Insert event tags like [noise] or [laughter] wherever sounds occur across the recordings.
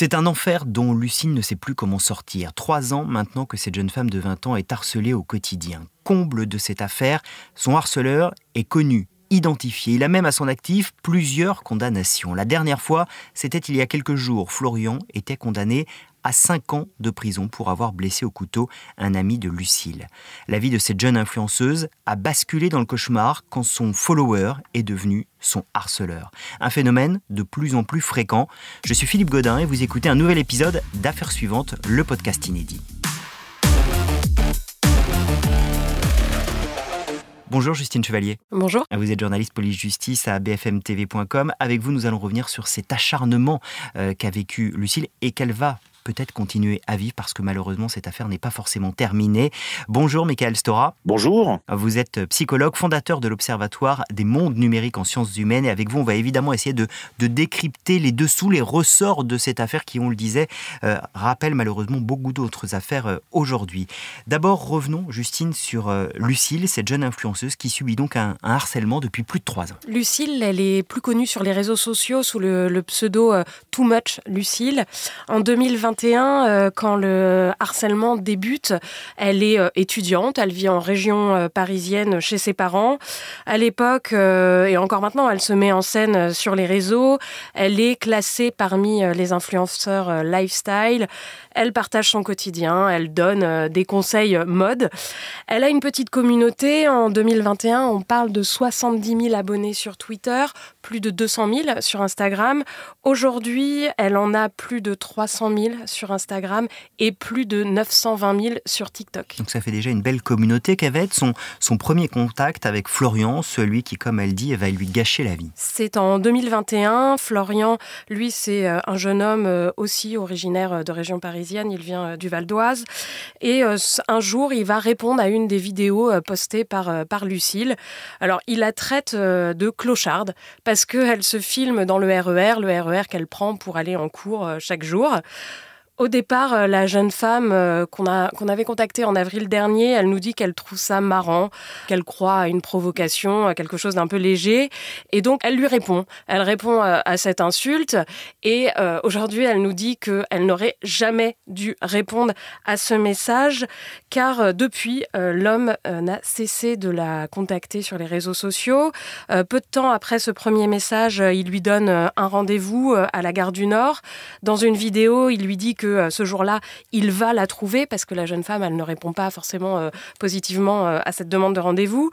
C'est un enfer dont Lucille ne sait plus comment sortir. Trois ans maintenant que cette jeune femme de 20 ans est harcelée au quotidien. Comble de cette affaire, son harceleur est connu, identifié. Il a même à son actif plusieurs condamnations. La dernière fois, c'était il y a quelques jours. Florian était condamné à 5 ans de prison pour avoir blessé au couteau un ami de Lucille. La vie de cette jeune influenceuse a basculé dans le cauchemar quand son follower est devenu son harceleur. Un phénomène de plus en plus fréquent. Je suis Philippe Godin et vous écoutez un nouvel épisode d'Affaires suivantes, le podcast inédit. Bonjour Justine Chevalier. Bonjour. Vous êtes journaliste police-justice à bfmtv.com. Avec vous, nous allons revenir sur cet acharnement euh, qu'a vécu Lucille et qu'elle va peut-être continuer à vivre parce que malheureusement cette affaire n'est pas forcément terminée. Bonjour Michael Stora. Bonjour. Vous êtes psychologue, fondateur de l'Observatoire des mondes numériques en sciences humaines et avec vous on va évidemment essayer de, de décrypter les dessous, les ressorts de cette affaire qui, on le disait, euh, rappelle malheureusement beaucoup d'autres affaires euh, aujourd'hui. D'abord revenons Justine sur euh, Lucille, cette jeune influenceuse qui subit donc un, harcèlement depuis plus de trois ans. Lucille, elle est plus connue sur les réseaux sociaux sous le, le pseudo Too Much Lucille. En 2021, euh, quand le harcèlement débute, elle est euh, étudiante, elle vit en région euh, parisienne chez ses parents. À l'époque, et encore maintenant, elle se met en scène sur les réseaux. Elle est classée parmi les influenceurs lifestyle. Elle partage son quotidien, elle donne des conseils mode. Elle a une petite communauté. En 2021, on parle de 70 000 abonnés sur Twitter, plus de 200 000 sur Instagram. Aujourd'hui, elle en a plus de 300 000 sur Instagram et plus de 920 000 sur TikTok. Donc ça fait déjà une belle communauté. Quel va être son, son premier contact avec Florian, celui qui, comme elle dit, va lui gâcher la vie C'est en 2021. Florian, lui, c'est euh, un jeune homme euh, aussi originaire euh, de région parisienne. Il vient du Val d'Oise. Et un jour, il va répondre à une des vidéos postées par, par Lucille. Alors, il la traite de clocharde parce qu'elle se filme dans le RER, e le RER qu'elle prend pour aller en cours chaque jour. Au départ, euh, la jeune femme euh, qu'on avait contactée en avril dernier, elle nous dit qu'elle trouve ça marrant, qu'elle croit à une provocation, à quelque chose d'un peu léger. Et donc, elle lui répond. Elle répond euh, à, cette insulte. Et aujourd'hui, elle nous dit qu'elle n'aurait jamais dû répondre à ce message, car depuis, l'homme n'a cessé de la contacter sur les réseaux sociaux. peu de temps après ce premier message, il lui donne un rendez-vous à la gare du Nord. Dans une vidéo, il lui dit que euh, ce jour-là, il va la trouver parce que la jeune femme, elle ne répond pas forcément euh, positivement euh, à cette demande de rendez-vous.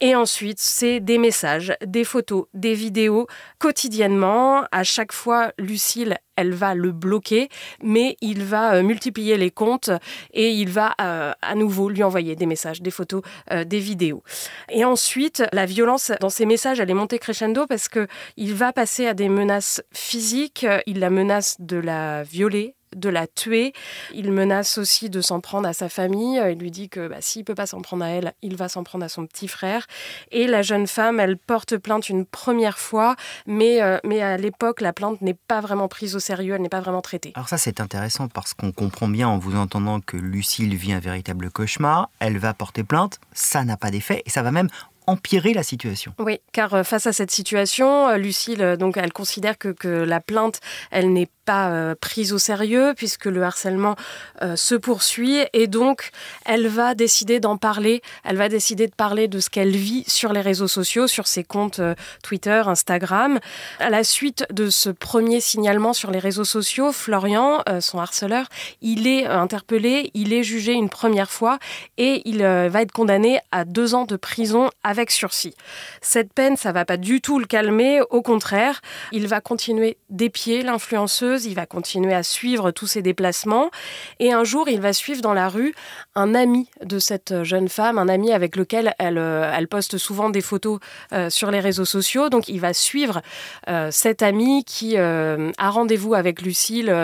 Et ensuite, c'est des messages, des photos, des vidéos quotidiennement. À chaque fois, Lucille, elle va le bloquer, mais il va multiplier les comptes et il va à nouveau lui envoyer des messages, des photos, des vidéos. Et ensuite, la violence dans ces messages, elle est montée crescendo parce que il va passer à des menaces physiques. Il la menace de la violer, de la tuer. Il menace aussi de s'en prendre à sa famille. Il lui dit que bah, s'il peut pas s'en prendre à elle, il va s'en prendre à son petit frère. Et la jeune femme, elle porte plainte une première fois, mais, euh, mais à l'époque, la plainte n'est pas vraiment prise au sérieux, elle n'est pas vraiment traitée. Alors ça, c'est intéressant parce qu'on comprend bien en vous entendant que Lucille vit un véritable cauchemar. Elle va porter plainte, ça n'a pas d'effet et ça va même empirer la situation. Oui, car euh, face à cette situation, euh, Lucille, donc, elle considère que, que la plainte, elle n'est pas euh, prise au sérieux puisque le harcèlement euh, se poursuit et donc elle va décider d'en parler. Elle va décider de parler de ce qu'elle vit sur les réseaux sociaux, sur ses comptes euh, Twitter, Instagram. À la suite de ce premier signalement sur les réseaux sociaux, Florian, son harceleur, il est interpellé, il est jugé une première fois et il va être condamné à deux ans de prison sursis. Cette peine, ça va pas du tout le calmer, au contraire, il va continuer d'épier l'influenceuse il va continuer à suivre tous ses déplacements. Et un jour, il va suivre dans la rue un ami de cette jeune femme, un ami avec lequel elle, euh, poste souvent des photos euh, sur les réseaux sociaux. Donc, il va suivre euh, cet ami qui a rendez-vous avec Lucille.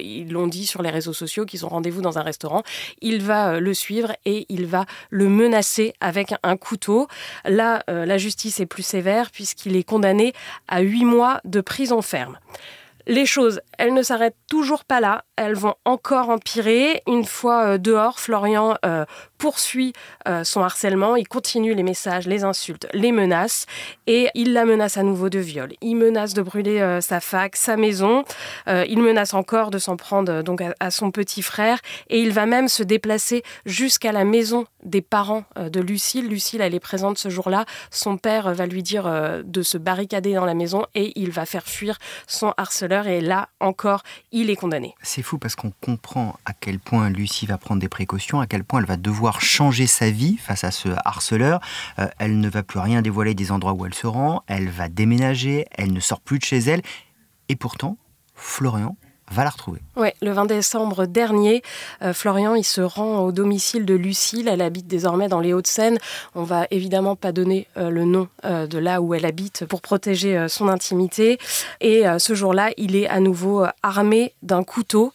ils l'ont dit sur les réseaux sociaux qu'ils ont rendez-vous dans un restaurant. Il va le suivre et il va le menacer avec un couteau. Là, la justice est plus sévère puisqu'il est condamné à huit mois de prison ferme. Les choses, elles ne s'arrêtent toujours pas là, elles vont encore empirer. Une fois euh, dehors, Florian euh, poursuit son harcèlement, il continue les messages, les insultes, les menaces et il la menace à nouveau de viol. Il menace de brûler sa fac, sa maison. il menace encore de s'en prendre donc à, son petit frère et il va même se déplacer jusqu'à la maison des parents de Lucille. Lucille, elle est présente ce jour-là. Son père va lui dire de se barricader dans la maison et il va faire fuir son harceleur et là encore, il est condamné. C'est fou parce qu'on comprend à quel point Lucie va prendre des précautions, à quel point elle va devoir changer sa vie face à ce harceleur. Euh, elle ne va plus rien dévoiler des endroits où elle se rend, elle va déménager, elle ne sort plus de chez elle. Et pourtant, Florian va la retrouver. Oui, le 20 décembre dernier, euh, Florian il se rend au domicile de Lucille. Elle habite désormais dans les Hauts-de-Seine. On va évidemment pas donner euh, le nom euh, de là où elle habite pour protéger son intimité. Et ce jour-là, il est à nouveau armé d'un couteau.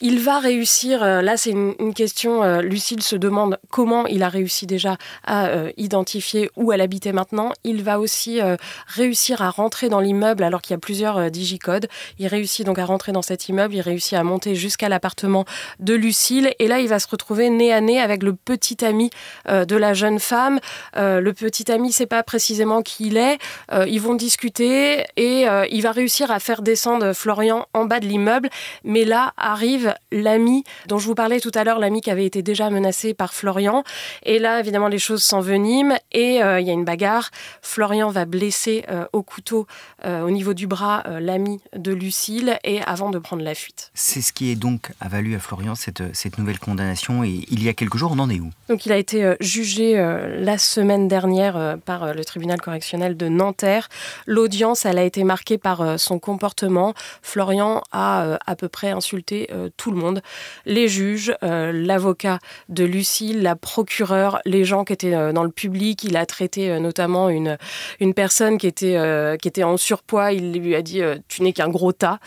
Il va réussir, euh, là c'est une, question, euh, Lucille se demande comment il a réussi déjà à euh, identifier où elle habitait maintenant. Il va aussi réussir à rentrer dans l'immeuble alors qu'il y a plusieurs digicodes. Il réussit donc à rentrer dans cet immeuble, il réussit à monter jusqu'à l'appartement de Lucille et là il va se retrouver nez à nez avec le petit ami de la jeune femme. le petit ami sait pas précisément qui il est. ils vont discuter et il va réussir à faire descendre Florian en bas de l'immeuble. Mais là arrive l'ami dont je vous parlais tout à l'heure, l'ami qui avait été déjà menacé par Florian. Et là, évidemment, les choses s'enveniment et euh, il y a une bagarre. Florian va blesser euh, au couteau euh, au niveau du bras l'ami de Lucille et avant de prendre la fuite. C'est ce qui est donc a valu à Florian cette, cette nouvelle condamnation et il y a quelques jours, on en est où? Donc il a été jugé la semaine dernière par le tribunal correctionnel de Nanterre. L'audience, elle a été marquée par son comportement. Florian a à peu près insulté tout le monde, les juges, euh, l'avocat de Lucie, la procureure, les gens qui étaient euh, dans le public. Il a traité euh, notamment une, une personne qui était, qui était en surpoids. Il lui a dit Tu n'es qu'un gros tas.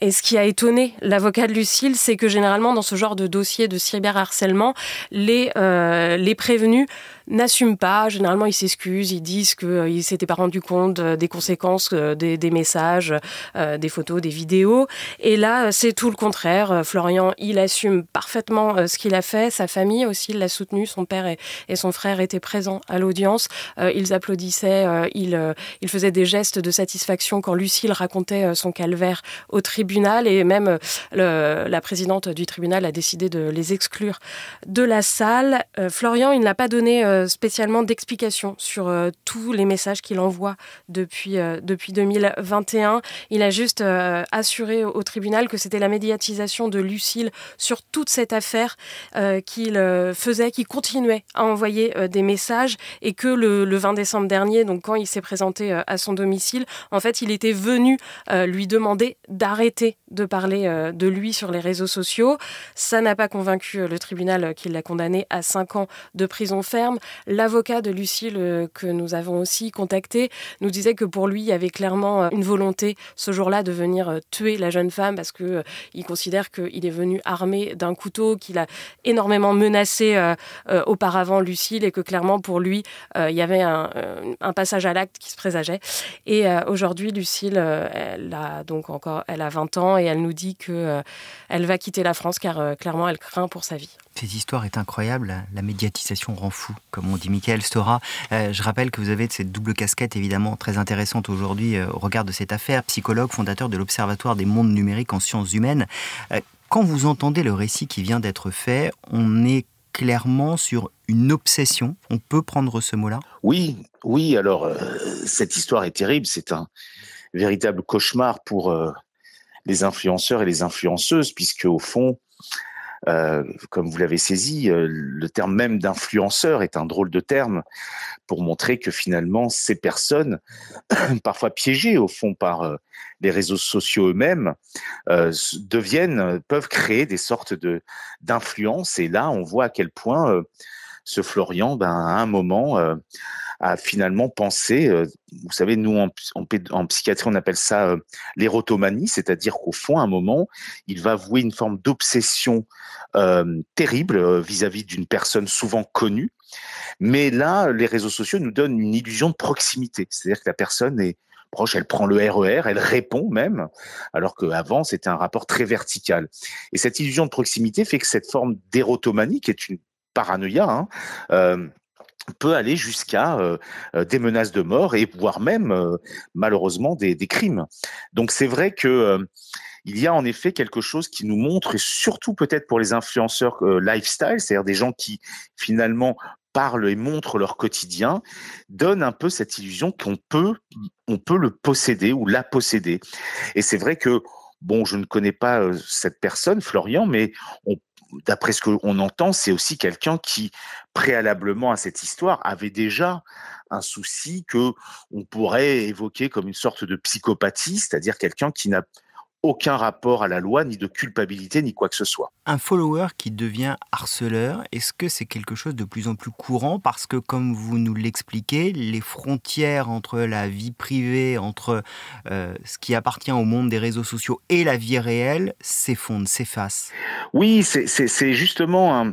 Et ce qui a étonné l'avocat de Lucille, c'est que généralement, dans ce genre de dossier de cyberharcèlement, les, les prévenus n'assument pas. Généralement, ils s'excusent, ils disent qu'ils euh, ne s'étaient pas rendu compte euh, des conséquences euh, des, messages, des photos, des vidéos. Et là, c'est tout le contraire. Florian, il assume parfaitement ce qu'il a fait. Sa famille aussi l'a soutenu. Son père et, son frère étaient présents à l'audience. ils applaudissaient, ils, ils faisaient des gestes de satisfaction quand Lucille racontait son calvaire au tribunal. Et même la présidente du tribunal a décidé de les exclure de la salle. Florian, il n'a pas donné euh, spécialement d'explications sur euh, tous les messages qu'il envoie depuis, euh, depuis 2021. Il a juste assuré au tribunal que c'était la médiatisation de Lucille sur toute cette affaire qu'il faisait, qu'il continuait à envoyer des messages et que le, le, 20 décembre dernier, donc quand il s'est présenté à son domicile, en fait, il était venu lui demander d'arrêter de parler de lui sur les réseaux sociaux. Ça n'a pas convaincu le tribunal qui l'a condamné à 5 ans de prison ferme. L'avocat de Lucille, euh, que nous avons aussi contacté, nous disait que pour lui, il y avait clairement euh, une volonté ce jour-là de venir euh, tuer la jeune femme parce que il considère qu'il est venu armé d'un couteau, qu'il a énormément menacé auparavant Lucille et que clairement pour lui, il y avait un, passage à l'acte qui se présageait. Et aujourd'hui, Lucille, elle a donc encore, elle a 20 ans et elle nous dit que elle va quitter la France car clairement elle craint pour sa vie. Cette histoire est incroyable, la médiatisation rend fou, comme on dit Michael Stora. Euh, je rappelle que vous avez cette double casquette évidemment très intéressante aujourd'hui euh, au regard de cette affaire, psychologue, fondateur de l'Observatoire des mondes numériques en sciences humaines. Euh, quand vous entendez le récit qui vient d'être fait, on est clairement sur une obsession. On peut prendre ce mot-là? Oui, oui. Alors, cette histoire est terrible. C'est un véritable cauchemar pour les influenceurs et les influenceuses, puisque au fond, euh, comme vous l'avez saisi, euh, le terme même d'influenceur est un drôle de terme pour montrer que finalement ces personnes, [clears throat] parfois piégées au fond par euh, les réseaux sociaux eux-mêmes, deviennent, peuvent créer des sortes de d'influence. Et là, on voit à quel point ce Florian, ben, à un moment, a finalement pensé, vous savez, nous en, en, psychiatrie, on appelle ça l'érotomanie, c'est-à-dire qu'au fond, à un moment, il va vouer une forme d'obsession euh, terrible vis-à-vis d'une personne souvent connue. Mais là, les réseaux sociaux nous donnent une illusion de proximité, c'est-à-dire que la personne est proche, elle prend le RER, e elle répond même, alors qu'avant, c'était un rapport très vertical. Et cette illusion de proximité fait que cette forme d'érotomanie, qui est une paranoïa, hein, peut aller jusqu'à des menaces de mort et voire même malheureusement des, crimes. Donc c'est vrai que il y a en effet quelque chose qui nous montre, et surtout peut-être pour les influenceurs lifestyle, c'est-à-dire des gens qui finalement parlent et montrent leur quotidien, donnent un peu cette illusion qu'on peut, on peut le posséder ou la posséder. Et c'est vrai que Bon, je ne connais pas cette personne, Florian, mais d'après ce qu'on entend, c'est aussi quelqu'un qui, préalablement à cette histoire, avait déjà un souci que on pourrait évoquer comme une sorte de psychopathie, c'est-à-dire quelqu'un qui n'a aucun rapport à la loi, ni de culpabilité, ni quoi que ce soit. Un follower qui devient harceleur, est-ce que c'est quelque chose de plus en plus courant? Parce que, comme vous nous l'expliquez, les frontières entre la vie privée, entre euh, ce qui appartient au monde des réseaux sociaux et la vie réelle s'effondrent, s'effacent. Oui, c'est justement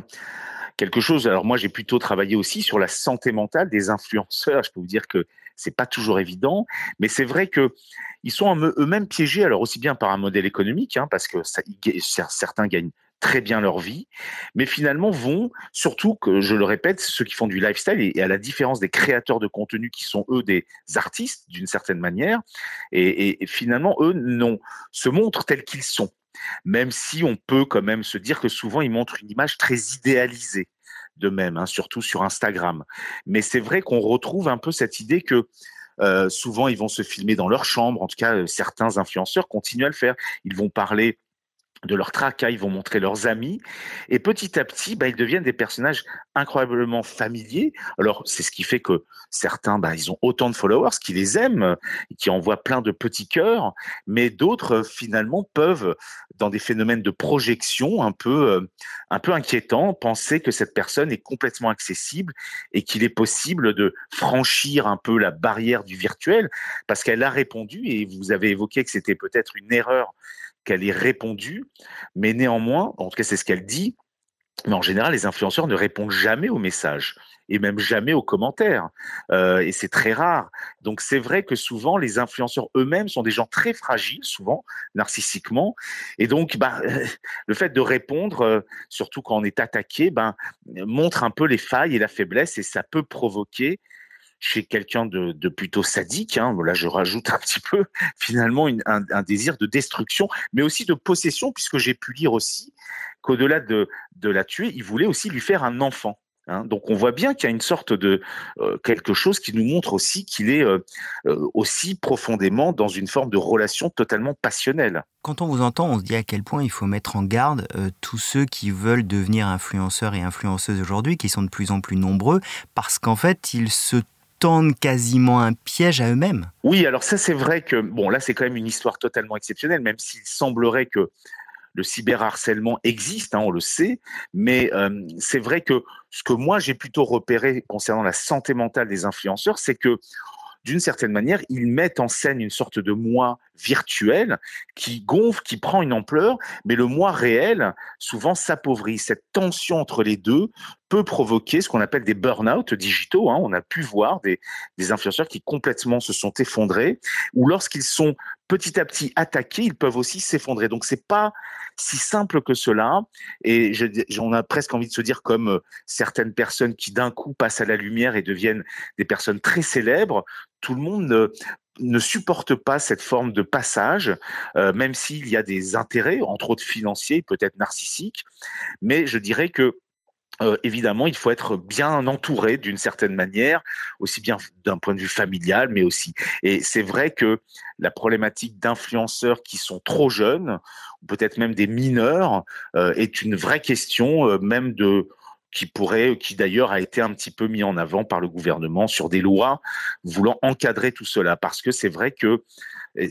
quelque chose. Alors moi, j'ai plutôt travaillé aussi sur la santé mentale des influenceurs. Je peux vous dire que c'est pas toujours évident, mais c'est vrai que ils sont eux-mêmes piégés, alors aussi bien par un modèle économique, hein, parce que certains gagnent très bien leur vie, mais finalement vont, surtout que je le répète, ceux qui font du lifestyle, et, à la différence des créateurs de contenu qui sont eux des artistes d'une certaine manière, et, finalement eux non, se montrent tels qu'ils sont, même si on peut quand même se dire que souvent ils montrent une image très idéalisée de même, hein, surtout sur Instagram. Mais c'est vrai qu'on retrouve un peu cette idée que euh, souvent, ils vont se filmer dans leur chambre. En tout cas, euh, certains influenceurs continuent à le faire. Ils vont parler de leur tracas, ils vont montrer leurs amis, et petit à petit, bah, ils deviennent des personnages incroyablement familiers. Alors, c'est ce qui fait que certains, bah, ils ont autant de followers qui les aiment, qui envoient plein de petits cœurs, mais d'autres, finalement, peuvent, dans des phénomènes de projection un peu, euh, un peu inquiétants, penser que cette personne est complètement accessible et qu'il est possible de franchir un peu la barrière du virtuel, parce qu'elle a répondu, et vous avez évoqué que c'était peut-être une erreur qu'elle ait répondu, mais néanmoins, en tout cas c'est ce qu'elle dit, mais en général, les influenceurs ne répondent jamais aux messages et même jamais aux commentaires. Euh, et c'est très rare. Donc c'est vrai que souvent, les influenceurs eux-mêmes sont des gens très fragiles, souvent narcissiquement. Et donc, bah, [laughs] le fait de répondre, euh, surtout quand on est attaqué, ben, montre un peu les failles et la faiblesse et ça peut provoquer chez quelqu'un de, plutôt sadique, hein, là je rajoute un petit peu [laughs] finalement un, un, désir de destruction, mais aussi de possession, puisque j'ai pu lire aussi qu'au-delà de, de la tuer, il voulait aussi lui faire un enfant. Hein. Donc on voit bien qu'il y a une sorte de euh, quelque chose qui nous montre aussi qu'il est euh, euh, aussi profondément dans une forme de relation totalement passionnelle. Quand on vous entend, on se dit à quel point il faut mettre en garde tous ceux qui veulent devenir influenceurs et influenceuses aujourd'hui, qui sont de plus en plus nombreux, parce qu'en fait ils se tendent quasiment un piège à eux-mêmes. Oui, alors ça c'est vrai que, bon là c'est quand même une histoire totalement exceptionnelle, même s'il semblerait que le cyberharcèlement existe, hein, on le sait, mais euh, c'est vrai que ce que moi j'ai plutôt repéré concernant la santé mentale des influenceurs, c'est que d'une certaine manière, ils mettent en scène une sorte de moi virtuel qui gonfle, qui prend une ampleur, mais le moi réel, souvent, s'appauvrit. Cette tension entre les deux peut provoquer ce qu'on appelle des burn-out digitaux. Hein. On a pu voir des, influenceurs qui complètement se sont effondrés, ou lorsqu'ils sont petit à petit attaqués, ils peuvent aussi s'effondrer. Donc c'est pas si simple que cela. Et on a presque envie de se dire comme euh, certaines personnes qui d'un coup passent à la lumière et deviennent des personnes très célèbres. Tout le monde ne, supporte pas cette forme de passage, euh, même s'il y a des intérêts, entre autres financiers, peut-être narcissiques. Mais je dirais que euh, évidemment, il faut être bien entouré d'une certaine manière, aussi bien d'un point de vue familial, mais aussi. Et c'est vrai que la problématique d'influenceurs qui sont trop jeunes, ou peut-être même des mineurs, euh, est une vraie question, même de qui pourrait, qui d'ailleurs a été un petit peu mis en avant par le gouvernement sur des lois voulant encadrer tout cela, parce que c'est vrai que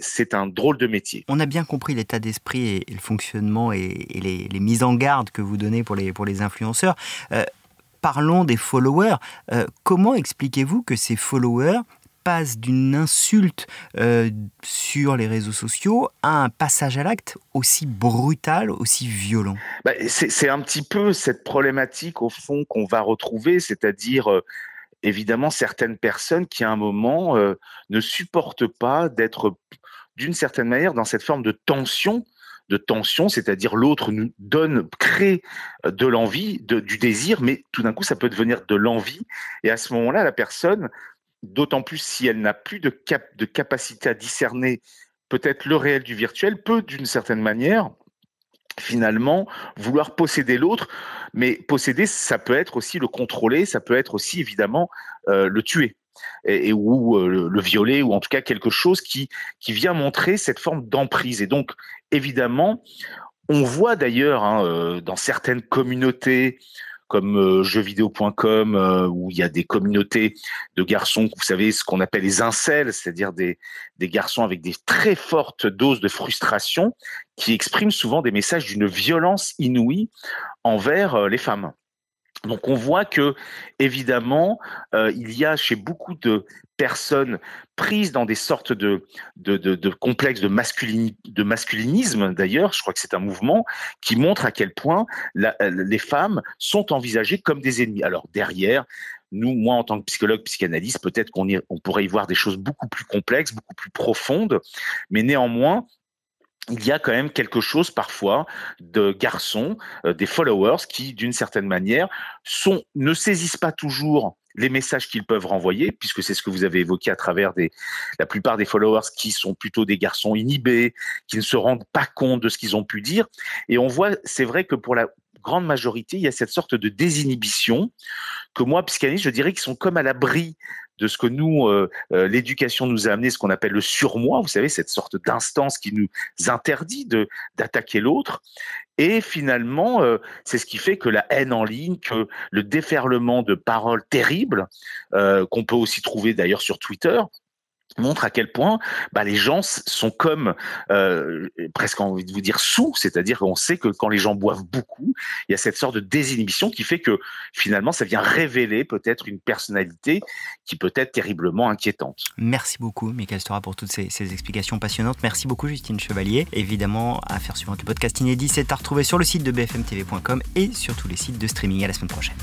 c'est un drôle de métier. On a bien compris l'état d'esprit et, le fonctionnement et, les, mises en garde que vous donnez pour les, pour les influenceurs. Euh, parlons des followers. Euh, comment expliquez-vous que ces followers d'une insulte euh, sur les réseaux sociaux à un passage à l'acte aussi brutal, aussi violent bah, C'est un petit peu cette problématique au fond qu'on va retrouver, c'est-à-dire évidemment certaines personnes qui à un moment euh, ne supportent pas d'être d'une certaine manière dans cette forme de tension de tension, c'est-à-dire l'autre nous donne, crée de l'envie, du désir, mais tout d'un coup, ça peut devenir de l'envie. Et à ce moment-là, la personne, d'autant plus si elle n'a plus de, cap de capacité à discerner peut-être le réel du virtuel, peut d'une certaine manière finalement vouloir posséder l'autre, mais posséder, ça peut être aussi le contrôler, ça peut être aussi évidemment euh, le tuer. Et, ou euh, le, violer ou en tout cas quelque chose qui qui vient montrer cette forme d'emprise et donc évidemment on voit d'ailleurs hein, euh, dans certaines communautés comme euh, jeuxvideo.com euh, où il y a des communautés de garçons, vous savez ce qu'on appelle les incels, c'est-à-dire des, des garçons avec des très fortes doses de frustration qui expriment souvent des messages d'une violence inouïe envers euh, les femmes. Donc on voit que évidemment euh, il y a chez beaucoup de personnes prises dans des sortes de, de, de, complexes de, de masculinisme d'ailleurs, je crois que c'est un mouvement qui montre à quel point la, les femmes sont envisagées comme des ennemis. Alors derrière, nous, moi en tant que psychologue, psychanalyste, peut-être qu'on on pourrait y voir des choses beaucoup plus complexes, beaucoup plus profondes, mais néanmoins, il y a quand même quelque chose parfois de garçons, euh, des followers qui, d'une certaine manière, ne saisissent pas toujours les messages qu'ils peuvent renvoyer, puisque c'est ce que vous avez évoqué à travers la plupart des followers qui sont plutôt des garçons inhibés, qui ne se rendent pas compte de ce qu'ils ont pu dire. Et on voit, c'est vrai que pour la grande majorité, il y a cette sorte de désinhibition que moi, psychanalyste, je dirais qu'ils sont comme à l'abri de ce que nous, euh, euh, l'éducation nous a amené, ce qu'on appelle le surmoi, vous savez, cette sorte d'instance qui nous interdit d'attaquer l'autre. Et finalement, euh, c'est ce qui fait que la haine en ligne, que le déferlement de paroles terribles, qu'on peut aussi trouver d'ailleurs sur Twitter, montre à quel point bah, les gens sont comme euh, presque envie de vous dire sous, c'est-à-dire qu'on sait que quand les gens boivent beaucoup, il y a cette sorte de désinhibition qui fait que finalement ça vient révéler peut-être une personnalité qui peut être terriblement inquiétante. Merci beaucoup Michael Stora pour toutes ces, explications passionnantes. Merci beaucoup Justine Chevalier. Évidemment, à faire suivant le podcast inédit, c'est à retrouver sur le site de bfmtv.com et sur tous les sites de streaming. À la semaine prochaine.